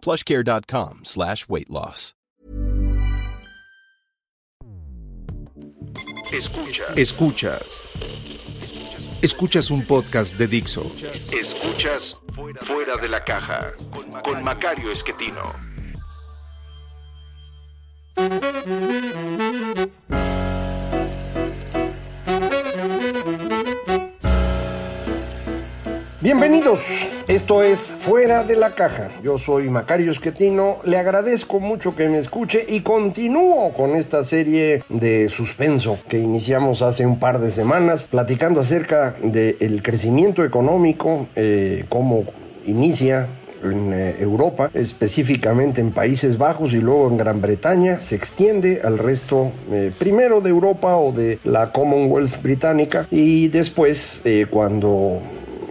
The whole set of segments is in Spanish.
plushcare.com slash weight loss. Escuchas. Escuchas. Escuchas un podcast de Dixo. Escuchas Fuera de la Caja con Macario Esquetino. Bienvenidos, esto es Fuera de la Caja. Yo soy Macario Esquetino, le agradezco mucho que me escuche y continúo con esta serie de suspenso que iniciamos hace un par de semanas, platicando acerca del crecimiento económico, eh, cómo inicia en eh, Europa, específicamente en Países Bajos y luego en Gran Bretaña, se extiende al resto eh, primero de Europa o de la Commonwealth británica y después eh, cuando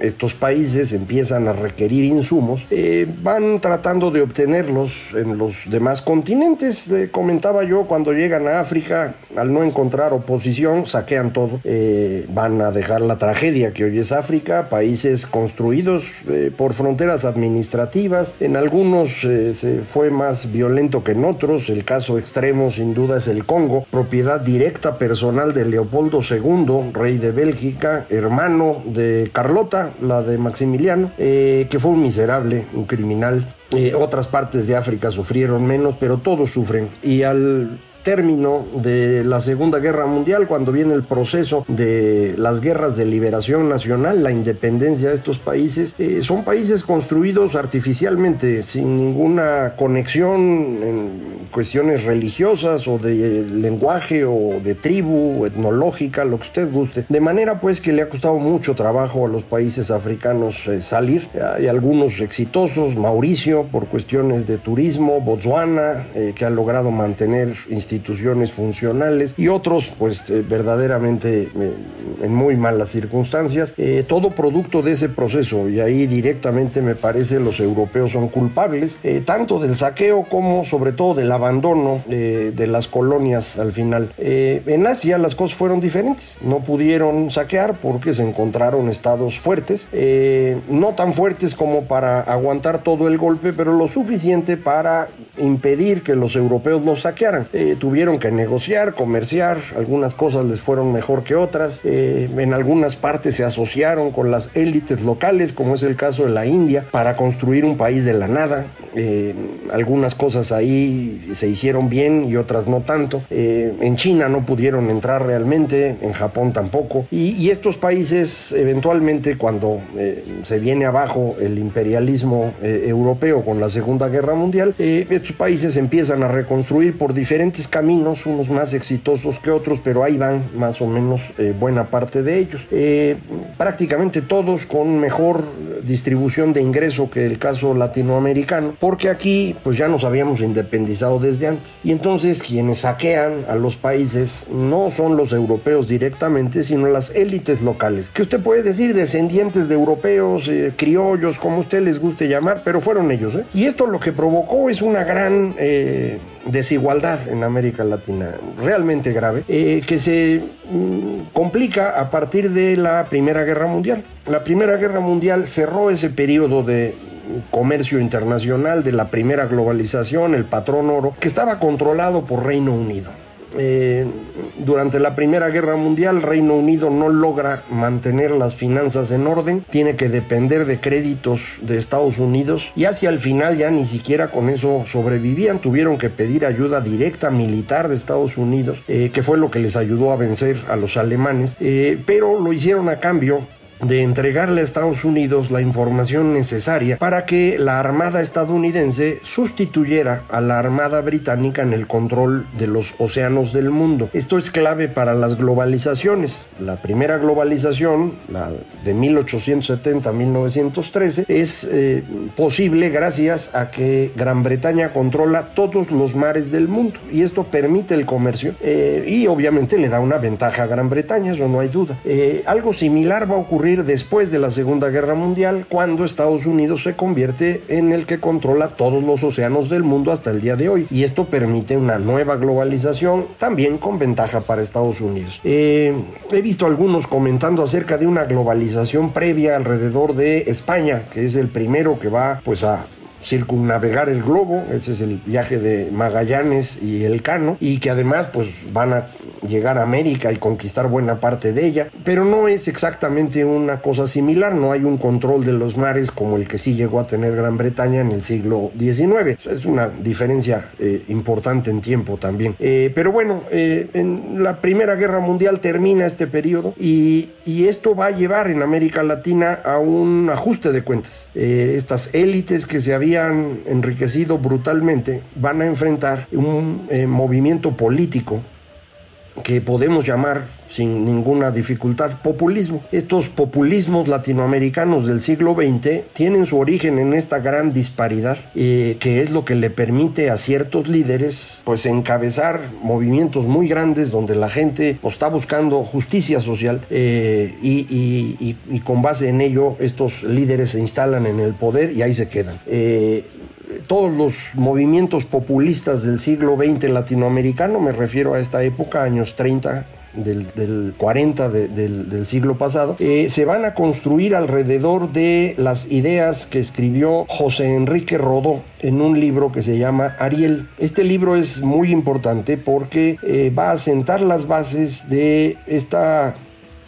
estos países empiezan a requerir insumos, eh, van tratando de obtenerlos en los demás continentes. Comentaba yo, cuando llegan a África, al no encontrar oposición, saquean todo. Eh, van a dejar la tragedia que hoy es África, países construidos eh, por fronteras administrativas. En algunos se fue más violento que en otros. El caso extremo, sin duda, es el Congo, propiedad directa personal de Leopoldo II, rey de Bélgica, hermano de Carlota, la de Maximiliano, eh, que fue un miserable, un criminal. Eh, otras partes de África sufrieron menos, pero todos sufren. Y al término de la Segunda Guerra Mundial, cuando viene el proceso de las guerras de liberación nacional, la independencia de estos países, eh, son países construidos artificialmente, sin ninguna conexión en cuestiones religiosas o de lenguaje o de tribu, etnológica, lo que usted guste. De manera pues que le ha costado mucho trabajo a los países africanos eh, salir. Hay algunos exitosos, Mauricio por cuestiones de turismo, Botswana, eh, que ha logrado mantener instituciones funcionales y otros pues eh, verdaderamente eh, en muy malas circunstancias. Eh, todo producto de ese proceso y ahí directamente me parece los europeos son culpables, eh, tanto del saqueo como sobre todo del abandono de las colonias al final. En Asia las cosas fueron diferentes, no pudieron saquear porque se encontraron estados fuertes, no tan fuertes como para aguantar todo el golpe, pero lo suficiente para impedir que los europeos los saquearan. Tuvieron que negociar, comerciar, algunas cosas les fueron mejor que otras, eh, en algunas partes se asociaron con las élites locales, como es el caso de la India, para construir un país de la nada. Eh, algunas cosas ahí se hicieron bien y otras no tanto. Eh, en China no pudieron entrar realmente, en Japón tampoco. Y, estos países eventualmente cuando se viene abajo el imperialismo europeo con la Segunda Guerra Mundial, estos países empiezan a reconstruir por diferentes caminos, unos más exitosos que otros, pero ahí van más o menos eh, buena parte de ellos. Eh, prácticamente todos con mejor distribución de ingreso que el caso latinoamericano, porque aquí pues ya nos habíamos independizado desde antes. Y entonces quienes saquean a los países no son los europeos directamente, sino las élites locales, que usted puede decir descendientes de europeos, eh, criollos, como usted les guste llamar, pero fueron ellos. Y esto lo que provocó es una gran... desigualdad en América Latina, realmente grave, eh, que se mm, complica a partir de la Primera Guerra Mundial. La Primera Guerra Mundial cerró ese periodo de comercio internacional, de la primera globalización, el patrón oro, que estaba controlado por Reino Unido. Eh, durante la Primera Guerra Mundial, Reino Unido no logra mantener las finanzas en orden, tiene que depender de créditos de Estados Unidos y hacia el final ya ni siquiera con eso sobrevivían, tuvieron que pedir ayuda directa militar de Estados Unidos, eh, que fue lo que les ayudó a vencer a los alemanes, eh, pero lo hicieron a cambio de entregarle a Estados Unidos la información necesaria para que la Armada estadounidense sustituyera a la Armada británica en el control de los océanos del mundo. Esto es clave para las globalizaciones. La primera globalización, la de 1870-1913, es eh, posible gracias a que Gran Bretaña controla todos los mares del mundo y esto permite el comercio eh, y obviamente le da una ventaja a Gran Bretaña, eso no hay duda. Eh, algo similar va a ocurrir después de la Segunda Guerra Mundial, cuando Estados Unidos se convierte en el que controla todos los océanos del mundo hasta el día de hoy. Y esto permite una nueva globalización, también con ventaja para Estados Unidos. Eh, he visto algunos comentando acerca de una globalización previa alrededor de España, que es el primero que va pues a circunnavegar el globo, ese es el viaje de Magallanes y el Cano, y que además pues van a llegar a América y conquistar buena parte de ella, pero no es exactamente una cosa similar, no hay un control de los mares como el que sí llegó a tener Gran Bretaña en el siglo XIX, es una diferencia eh, importante en tiempo también. Eh, pero bueno, eh, en la Primera Guerra Mundial termina este periodo y, y, esto va a llevar en América Latina a un ajuste de cuentas. estas élites que se habían habían enriquecido brutalmente van a enfrentar un eh, movimiento político que podemos llamar sin ninguna dificultad populismo. Estos populismos latinoamericanos del siglo XX tienen su origen en esta gran disparidad eh, que es lo que le permite a ciertos líderes pues encabezar movimientos muy grandes donde la gente está buscando justicia social eh, y, con base en ello estos líderes se instalan en el poder y ahí se quedan. Eh, todos los movimientos populistas del siglo XX latinoamericano, me refiero a esta época, años 30, del, 40 del, siglo pasado, eh, se van a construir alrededor de las ideas que escribió José Enrique Rodó en un libro que se llama Ariel. Este libro es muy importante porque eh, va a sentar las bases de esta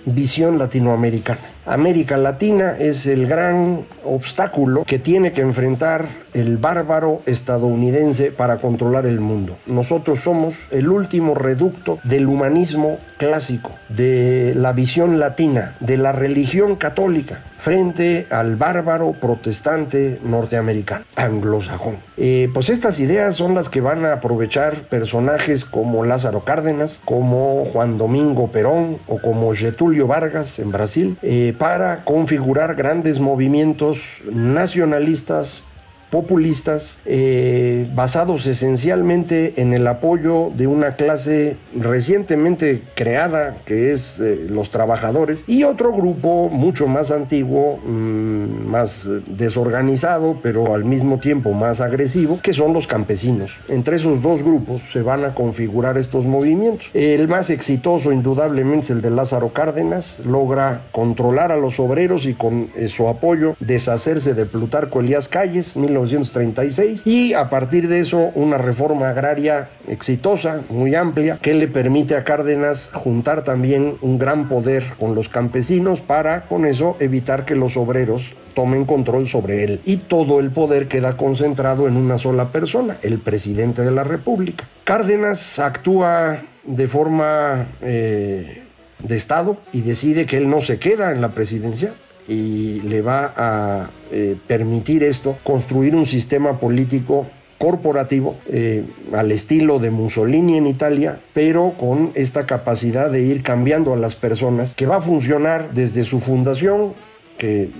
visión latinoamericana. América Latina es el gran obstáculo que tiene que enfrentar el bárbaro estadounidense para controlar el mundo. Nosotros somos el último reducto del humanismo clásico, de la visión latina, de la religión católica, frente al bárbaro protestante norteamericano, anglosajón. Eh, pues estas ideas son las que van a aprovechar personajes como Lázaro Cárdenas, como Juan Domingo Perón o como Getulio Vargas en Brasil. Eh, para configurar grandes movimientos nacionalistas populistas eh, basados esencialmente en el apoyo de una clase recientemente creada que es eh, los trabajadores y otro grupo mucho más antiguo, mm, más desorganizado pero al mismo tiempo más agresivo que son los campesinos. Entre esos dos grupos se van a configurar estos movimientos. El más exitoso indudablemente es el de Lázaro Cárdenas, logra controlar a los obreros y con eh, su apoyo deshacerse de Plutarco Elías Calles, 1936 y a partir de eso una reforma agraria exitosa, muy amplia, que le permite a Cárdenas juntar también un gran poder con los campesinos para con eso evitar que los obreros tomen control sobre él y todo el poder queda concentrado en una sola persona, el presidente de la República. Cárdenas actúa de forma eh, de Estado y decide que él no se queda en la presidencia, y le va a eh, permitir esto construir un sistema político corporativo eh, al estilo de Mussolini en Italia, pero con esta capacidad de ir cambiando a las personas que va a funcionar desde su fundación que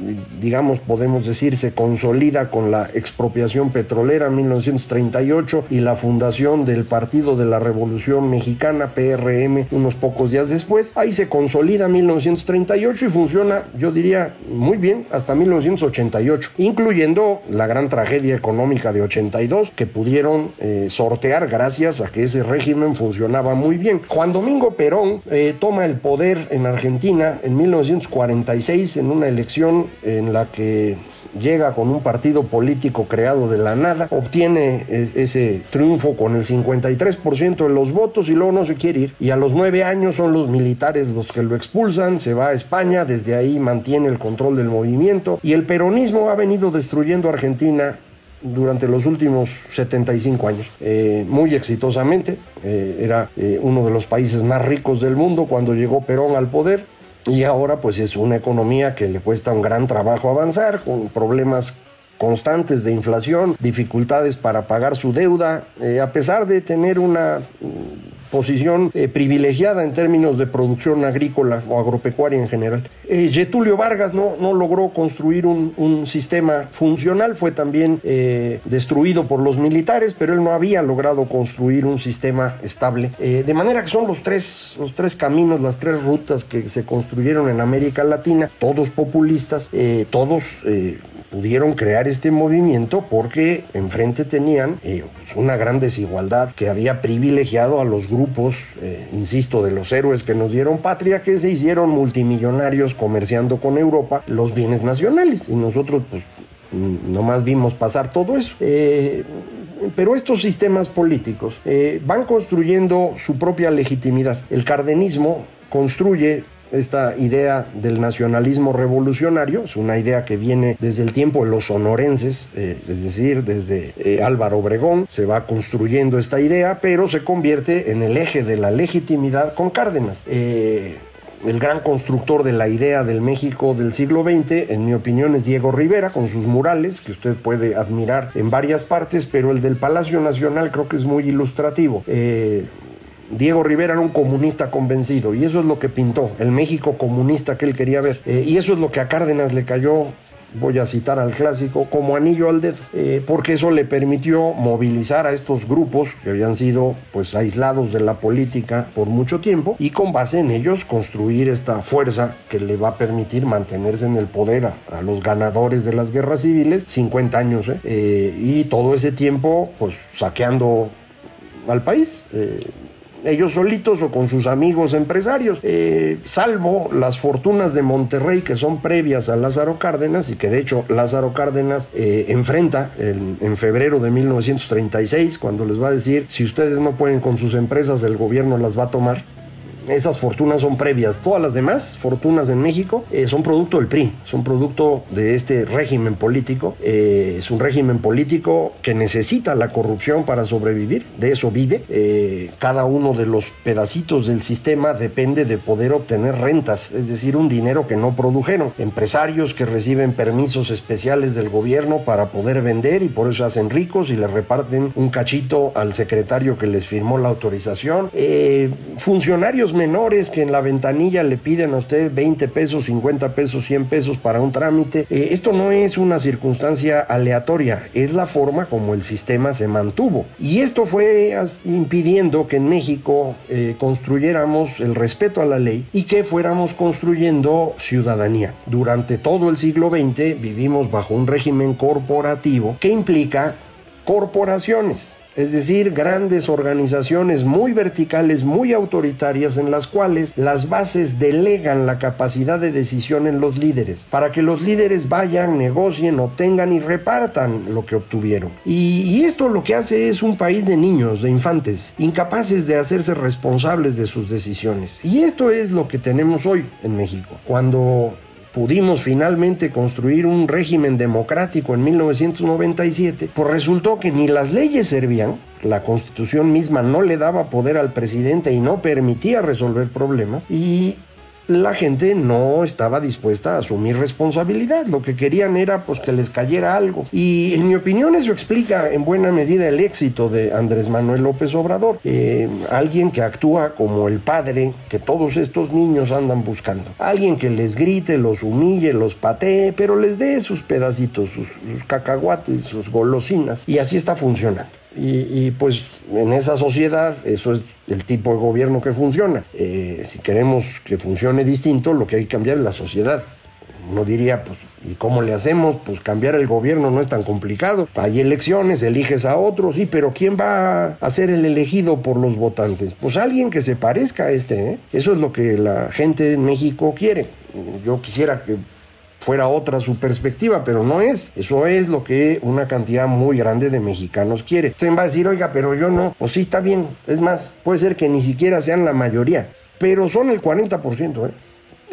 digamos podemos decir se consolida con la expropiación petrolera en 1938 y la fundación del Partido de la Revolución Mexicana PRM unos pocos días después. Ahí se consolida 1938 y funciona, yo diría, muy bien hasta 1988, incluyendo la gran tragedia económica de 82 que pudieron eh, sortear gracias a que ese régimen funcionaba muy bien. Juan Domingo Perón eh, toma el poder en Argentina en 1946 en una elección en la que llega con un partido político creado de la nada, obtiene ese triunfo con el 53% de los votos y luego no se quiere ir. Y a los nueve años son los militares los que lo expulsan, se va a España, desde ahí mantiene el control del movimiento y el peronismo ha venido destruyendo Argentina durante los últimos 75 años, eh, muy exitosamente. Eh, era eh, uno de los países más ricos del mundo cuando llegó Perón al poder y ahora pues es una economía que le cuesta un gran trabajo avanzar, con problemas constantes de inflación, dificultades para pagar su deuda, eh, a pesar de tener una posición eh, privilegiada en términos de producción agrícola o agropecuaria en general. Eh, Getulio Vargas no, no logró construir un, sistema funcional, fue también eh, destruido por los militares, pero él no había logrado construir un sistema estable. Eh, de manera que son los tres, los tres caminos, las tres rutas que se construyeron en América Latina, todos populistas, todos pudieron crear este movimiento porque enfrente tenían eh, pues una gran desigualdad que había privilegiado a los grupos, eh, insisto, de los héroes que nos dieron patria, que se hicieron multimillonarios comerciando con Europa los bienes nacionales. Y nosotros, pues, mm, nomás vimos pasar todo eso. Eh, pero estos sistemas políticos van construyendo su propia legitimidad. El cardenismo construye esta idea del nacionalismo revolucionario, es una idea que viene desde el tiempo de los sonorenses, eh, es decir, desde eh, Álvaro Obregón, se va construyendo esta idea, pero se convierte en el eje de la legitimidad con Cárdenas. Eh, el gran constructor de la idea del México del siglo XX, en mi opinión, es Diego Rivera, con sus murales, que usted puede admirar en varias partes, pero el del Palacio Nacional creo que es muy ilustrativo. Diego Rivera era un comunista convencido y eso es lo que pintó, el México comunista que él quería ver. Eh, y eso es lo que a Cárdenas le cayó voy a citar al clásico, como anillo al dedo, eh, porque eso le permitió movilizar a estos grupos que habían sido pues aislados de la política por mucho tiempo y con base en ellos construir esta fuerza que le va a permitir mantenerse en el poder a, los ganadores de las guerras civiles, 50 años, ¿eh? Y todo ese tiempo pues saqueando al país. Ellos solitos o con sus amigos empresarios, eh, salvo las fortunas de Monterrey que son previas a Lázaro Cárdenas y que de hecho Lázaro Cárdenas eh, enfrenta en, en, febrero de 1936 cuando les va a decir si ustedes no pueden con sus empresas el gobierno las va a tomar esas fortunas son previas. Todas las demás fortunas en México eh, son producto del PRI, son producto de este régimen político. Eh, es un régimen político que necesita la corrupción para sobrevivir, de eso vive. Eh, cada uno de los pedacitos del sistema depende de poder obtener rentas, es decir, un dinero que no produjeron. Empresarios que reciben permisos especiales del gobierno para poder vender y por eso hacen ricos y le reparten un cachito al secretario que les firmó la autorización. funcionarios menores que en la ventanilla le piden a usted 20 pesos, 50 pesos, 100 pesos para un trámite. Eh, esto no es una circunstancia aleatoria, es la forma como el sistema se mantuvo. Y esto fue impidiendo que en México eh, construyéramos el respeto a la ley y que fuéramos construyendo ciudadanía. Durante todo el siglo XX vivimos bajo un régimen corporativo que implica corporaciones es decir, grandes organizaciones muy verticales, muy autoritarias, en las cuales las bases delegan la capacidad de decisión en los líderes, para que los líderes vayan, negocien, obtengan y repartan lo que obtuvieron. Y, esto lo que hace es un país de niños, de infantes, incapaces de hacerse responsables de sus decisiones. Y esto es lo que tenemos hoy en México. Cuando pudimos finalmente construir un régimen democrático en 1997, pues resultó que ni las leyes servían, la constitución misma no le daba poder al presidente y no permitía resolver problemas, y la gente no estaba dispuesta a asumir responsabilidad. Lo que querían era pues que les cayera algo. Y en mi opinión eso explica en buena medida el éxito de Andrés Manuel López Obrador. Eh, alguien que actúa como el padre que todos estos niños andan buscando. Alguien que les grite, los humille, los patee, pero les dé sus pedacitos, sus, sus cacahuates, sus golosinas. Y así está funcionando. Y, pues en esa sociedad eso es el tipo de gobierno que funciona. Eh, si queremos que funcione distinto, lo que hay que cambiar es la sociedad. Uno diría, pues, ¿y cómo le hacemos? Pues cambiar el gobierno no es tan complicado. Hay elecciones, eliges a otros, sí, pero ¿quién va a ser el elegido por los votantes? Pues alguien que se parezca a este. ¿eh? Eso es lo que la gente en México quiere. Yo quisiera que fuera otra su perspectiva, pero no es. Eso es lo que una cantidad muy grande de mexicanos quiere. Usted va a decir, oiga, pero yo no. Pues sí, está bien. Es más, puede ser que ni siquiera sean la mayoría, pero son el 40%, ¿eh?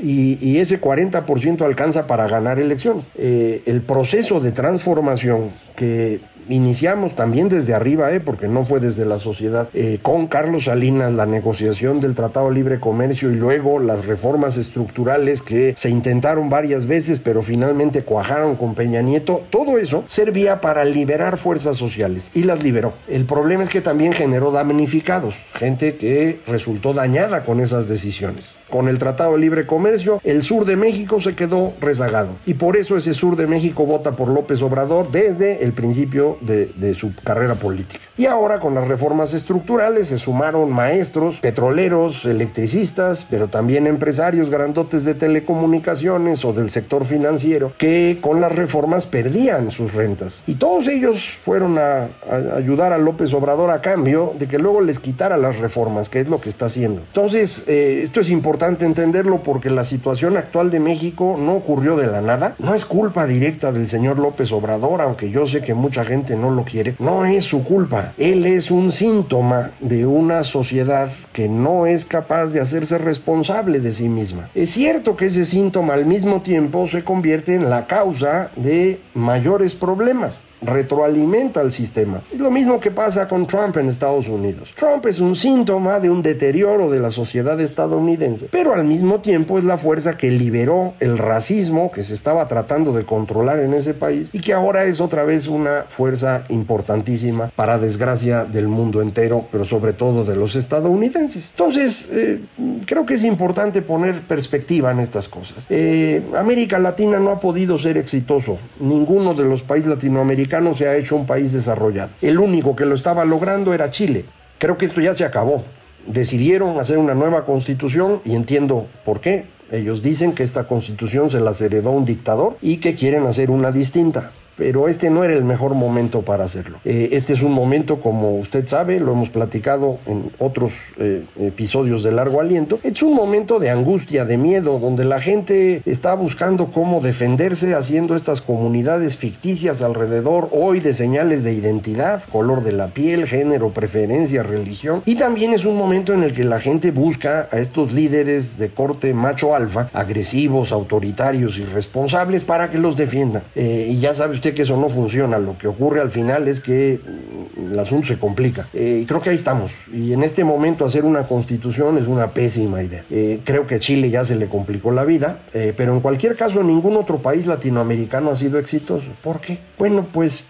Y, y, ese 40% alcanza para ganar elecciones. Eh, el proceso de transformación que iniciamos también desde arriba, ¿eh? porque no fue desde la sociedad, eh, con Carlos Salinas la negociación del Tratado de Libre Comercio y luego las reformas estructurales que se intentaron varias veces, pero finalmente cuajaron con Peña Nieto, todo eso servía para liberar fuerzas sociales y las liberó. El problema es que también generó damnificados, gente que resultó dañada con esas decisiones. Con el Tratado de Libre Comercio, el sur de México se quedó rezagado. Y por eso ese sur de México vota por López Obrador desde el principio de, de, su carrera política. Y ahora con las reformas estructurales se sumaron maestros, petroleros, electricistas, pero también empresarios grandotes de telecomunicaciones o del sector financiero que con las reformas perdían sus rentas. Y todos ellos fueron a, a ayudar a López Obrador a cambio de que luego les quitara las reformas, que es lo que está haciendo. Entonces, eh, esto es importante entenderlo porque la situación actual de México no ocurrió de la nada. No es culpa directa del señor López Obrador, aunque yo sé que mucha gente no lo quiere. No es su culpa. Él es un síntoma de una sociedad que no es capaz de hacerse responsable de sí misma. Es cierto que ese síntoma al mismo tiempo se convierte en la causa de mayores problemas retroalimenta el sistema. Es lo mismo que pasa con Trump en Estados Unidos. Trump es un síntoma de un deterioro de la sociedad estadounidense, pero al mismo tiempo es la fuerza que liberó el racismo que se estaba tratando de controlar en ese país y que ahora es otra vez una fuerza importantísima para desgracia del mundo entero, pero sobre todo de los estadounidenses. Entonces, eh, creo que es importante poner perspectiva en estas cosas. Eh, América Latina no ha podido ser exitoso. Ninguno de los países latinoamericanos se ha hecho un país desarrollado. El único que lo estaba logrando era Chile. Creo que esto ya se acabó. Decidieron hacer una nueva constitución y entiendo por qué. Ellos dicen que esta constitución se la heredó un dictador y que quieren hacer una distinta pero este no era el mejor momento para hacerlo. Eh, este es un momento, como usted sabe, lo hemos platicado en otros eh, episodios de largo aliento, es un momento de angustia, de miedo, donde la gente está buscando cómo defenderse haciendo estas comunidades ficticias alrededor hoy de señales de identidad, color de la piel, género, preferencia, religión, y también es un momento en el que la gente busca a estos líderes de corte macho alfa, agresivos, autoritarios, irresponsables, para que los defiendan. Eh, y ya sabe usted que eso no funciona. Lo que ocurre al final es que mm, el asunto se complica. Eh, creo que ahí estamos. Y en este momento hacer una constitución es una pésima idea. Eh, creo que a Chile ya se le complicó la vida, eh, pero en cualquier caso ningún otro país latinoamericano ha sido exitoso. ¿Por qué? Bueno, pues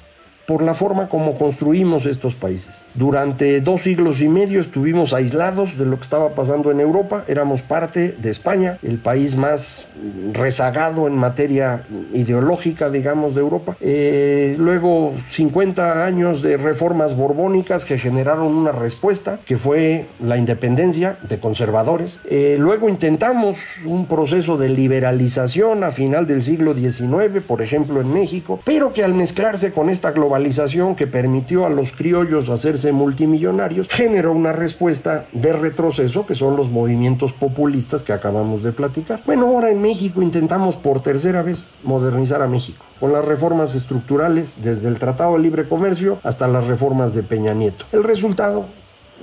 por la forma como construimos estos países. Durante dos siglos y medio estuvimos aislados de lo que estaba pasando en Europa, éramos parte de España, el país más rezagado en materia ideológica, digamos, de Europa. Eh, luego 50 años de reformas borbónicas que generaron una respuesta, que fue la independencia de conservadores. Eh, luego intentamos un proceso de liberalización a final del siglo XIX, por ejemplo en México, pero que al mezclarse con esta globalización, que permitió a los criollos hacerse multimillonarios, generó una respuesta de retroceso que son los movimientos populistas que acabamos de platicar. Bueno, ahora en México intentamos por tercera vez modernizar a México con las reformas estructurales desde el Tratado de Libre Comercio hasta las reformas de Peña Nieto. El resultado,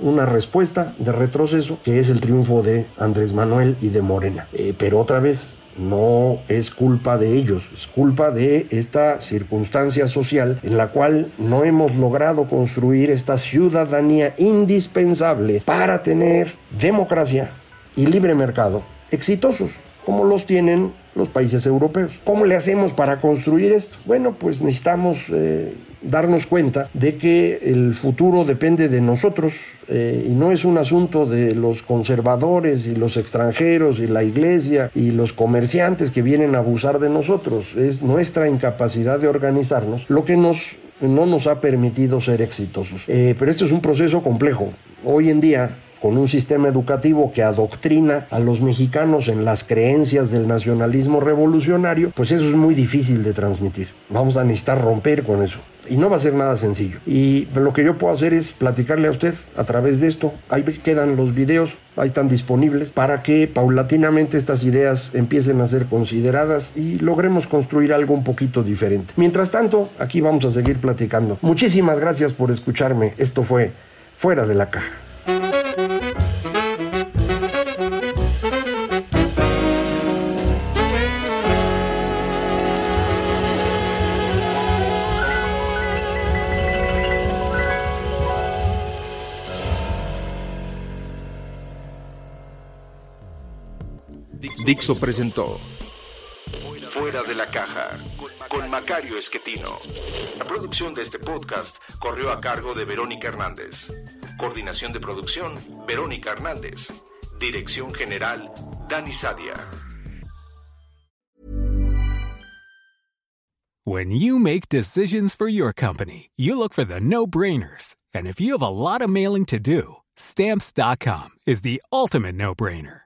una respuesta de retroceso que es el triunfo de Andrés Manuel y de Morena. Eh, pero otra vez, no es culpa de ellos, es culpa de esta circunstancia social en la cual no hemos logrado construir esta ciudadanía indispensable para tener democracia y libre mercado exitosos, como los tienen los países europeos. ¿Cómo le hacemos para construir esto? Bueno, pues necesitamos eh, darnos cuenta de que el futuro depende de nosotros eh, y no es un asunto de los conservadores y los extranjeros y la iglesia y los comerciantes que vienen a abusar de nosotros, es nuestra incapacidad de organizarnos lo que nos no nos ha permitido ser exitosos. Eh, pero esto es un proceso complejo. Hoy en día con un sistema educativo que adoctrina a los mexicanos en las creencias del nacionalismo revolucionario, pues eso es muy difícil de transmitir. Vamos a necesitar romper con eso. Y no va a ser nada sencillo. Y lo que yo puedo hacer es platicarle a usted a través de esto. Ahí quedan los videos, ahí están disponibles, para que paulatinamente estas ideas empiecen a ser consideradas y logremos construir algo un poquito diferente. Mientras tanto, aquí vamos a seguir platicando. Muchísimas gracias por escucharme. Esto fue Fuera de la Caja. Dixo presentó Fuera de la caja con Macario Esquetino. La producción de este podcast corrió a cargo de Verónica Hernández. Coordinación de producción, Verónica Hernández. Dirección General, Dani Sadia. When you make decisions for your company, you look for the no-brainers. And if you have a lot of mailing to do, stamps.com is the ultimate no-brainer.